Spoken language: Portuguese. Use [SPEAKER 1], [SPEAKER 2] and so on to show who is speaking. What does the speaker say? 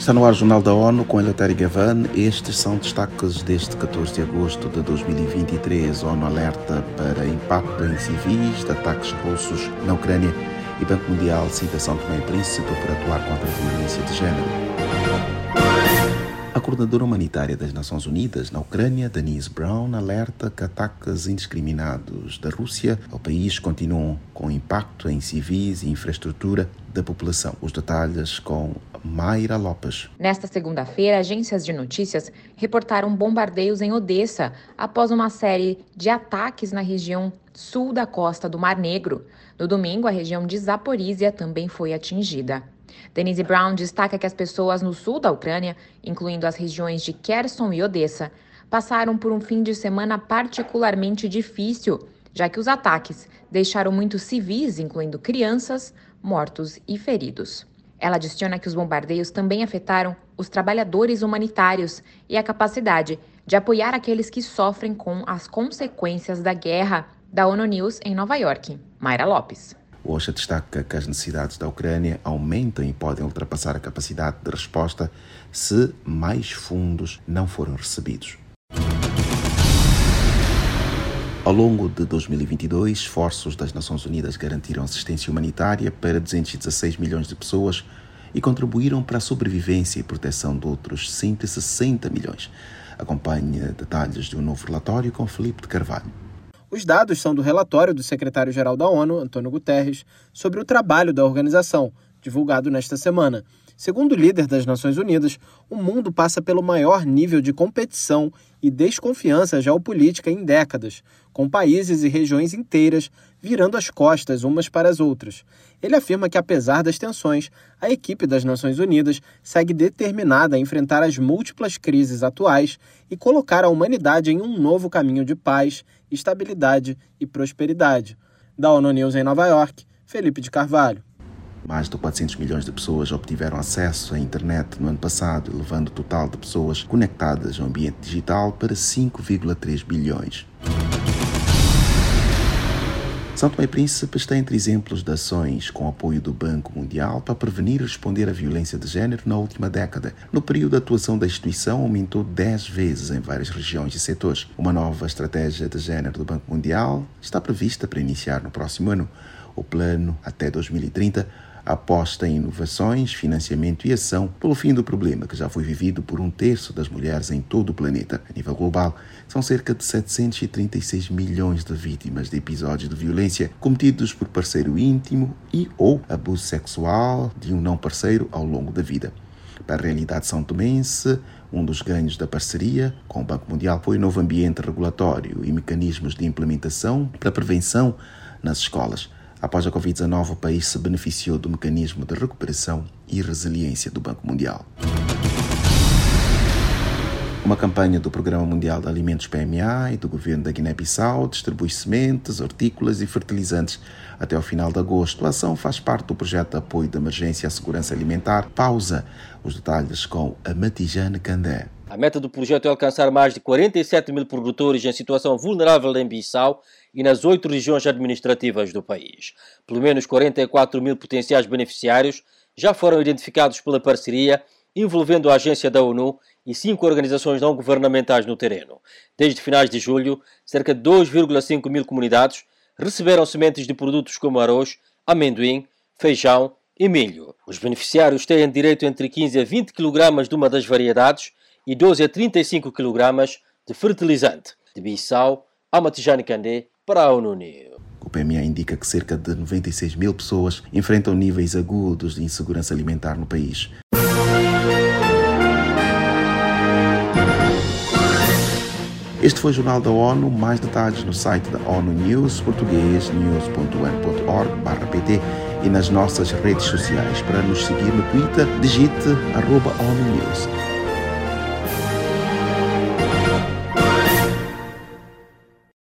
[SPEAKER 1] Está no ar o Jornal da ONU com Eleutério Gavan. Estes são destaques deste 14 de agosto de 2023. ONU alerta para impacto em civis de ataques russos na Ucrânia e Banco Mundial cita São Tomé e Príncipe para atuar contra a violência de género. A coordenadora humanitária das Nações Unidas na Ucrânia, Denise Brown, alerta que ataques indiscriminados da Rússia ao país continuam com impacto em civis e infraestrutura da população. Os detalhes com Mayra Lopes.
[SPEAKER 2] Nesta segunda-feira, agências de notícias reportaram bombardeios em Odessa após uma série de ataques na região sul da costa do Mar Negro. No domingo, a região de Zaporizhia também foi atingida. Denise Brown destaca que as pessoas no sul da Ucrânia, incluindo as regiões de Kherson e Odessa, passaram por um fim de semana particularmente difícil, já que os ataques deixaram muitos civis, incluindo crianças, mortos e feridos. Ela adiciona que os bombardeios também afetaram os trabalhadores humanitários e a capacidade de apoiar aqueles que sofrem com as consequências da guerra. Da ONU News em Nova York, Mayra Lopes.
[SPEAKER 1] OSHA destaca que as necessidades da Ucrânia aumentam e podem ultrapassar a capacidade de resposta se mais fundos não forem recebidos. Ao longo de 2022, esforços das Nações Unidas garantiram assistência humanitária para 216 milhões de pessoas e contribuíram para a sobrevivência e proteção de outros 160 milhões. Acompanhe detalhes de um novo relatório com Felipe de Carvalho.
[SPEAKER 3] Os dados são do relatório do secretário-geral da ONU, Antônio Guterres, sobre o trabalho da organização, divulgado nesta semana. Segundo o líder das Nações Unidas, o mundo passa pelo maior nível de competição e desconfiança geopolítica em décadas, com países e regiões inteiras virando as costas umas para as outras. Ele afirma que, apesar das tensões, a equipe das Nações Unidas segue determinada a enfrentar as múltiplas crises atuais e colocar a humanidade em um novo caminho de paz, estabilidade e prosperidade. Da ONU News em Nova York, Felipe de Carvalho.
[SPEAKER 1] Mais de 400 milhões de pessoas obtiveram acesso à internet no ano passado, elevando o total de pessoas conectadas ao ambiente digital para 5,3 bilhões. São Tomé e Príncipe está entre exemplos de ações com apoio do Banco Mundial para prevenir e responder à violência de género na última década. No período de atuação da instituição, aumentou 10 vezes em várias regiões e setores. Uma nova estratégia de género do Banco Mundial está prevista para iniciar no próximo ano. O plano até 2030 aposta em inovações, financiamento e ação pelo fim do problema que já foi vivido por um terço das mulheres em todo o planeta. A nível global, são cerca de 736 milhões de vítimas de episódios de violência cometidos por parceiro íntimo e ou abuso sexual de um não parceiro ao longo da vida. Para a realidade são tomense, um dos ganhos da parceria com o Banco Mundial foi o novo ambiente regulatório e mecanismos de implementação para prevenção nas escolas. Após a Covid-19, o país se beneficiou do mecanismo de recuperação e resiliência do Banco Mundial. Uma campanha do Programa Mundial de Alimentos PMA e do governo da Guiné-Bissau distribui sementes, hortícolas e fertilizantes até o final de agosto. A ação faz parte do projeto de apoio de emergência à segurança alimentar. Pausa. Os detalhes com a Matijane Candé.
[SPEAKER 4] A meta do projeto é alcançar mais de 47 mil produtores em situação vulnerável em Bissau e nas oito regiões administrativas do país. Pelo menos 44 mil potenciais beneficiários já foram identificados pela parceria envolvendo a agência da ONU e cinco organizações não governamentais no terreno. Desde finais de julho, cerca de 2,5 mil comunidades receberam sementes de produtos como arroz, amendoim, feijão e milho. Os beneficiários têm direito entre 15 a 20 kg de uma das variedades e 12 a 35 kg de fertilizante. De Bissau, Amatijane Candé, para a ONU
[SPEAKER 1] O PMA indica que cerca de 96 mil pessoas enfrentam níveis agudos de insegurança alimentar no país. Este foi o Jornal da ONU. Mais detalhes no site da ONU News, português, news.un.org/pt e nas nossas redes sociais. Para nos seguir no Twitter, digite arroba ONU News.